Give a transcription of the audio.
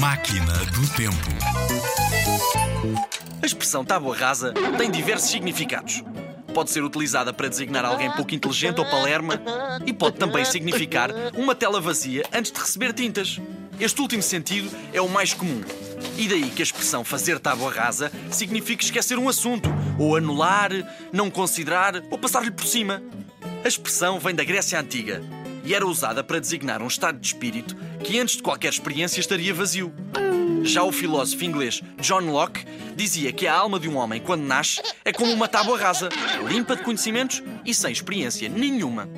Máquina do Tempo. A expressão tábua rasa tem diversos significados. Pode ser utilizada para designar alguém pouco inteligente ou palerma e pode também significar uma tela vazia antes de receber tintas. Este último sentido é o mais comum. E daí que a expressão fazer tábua rasa significa esquecer um assunto, ou anular, não considerar ou passar-lhe por cima. A expressão vem da Grécia Antiga e era usada para designar um estado de espírito que antes de qualquer experiência estaria vazio. Já o filósofo inglês John Locke dizia que a alma de um homem, quando nasce, é como uma tábua rasa, limpa de conhecimentos e sem experiência nenhuma.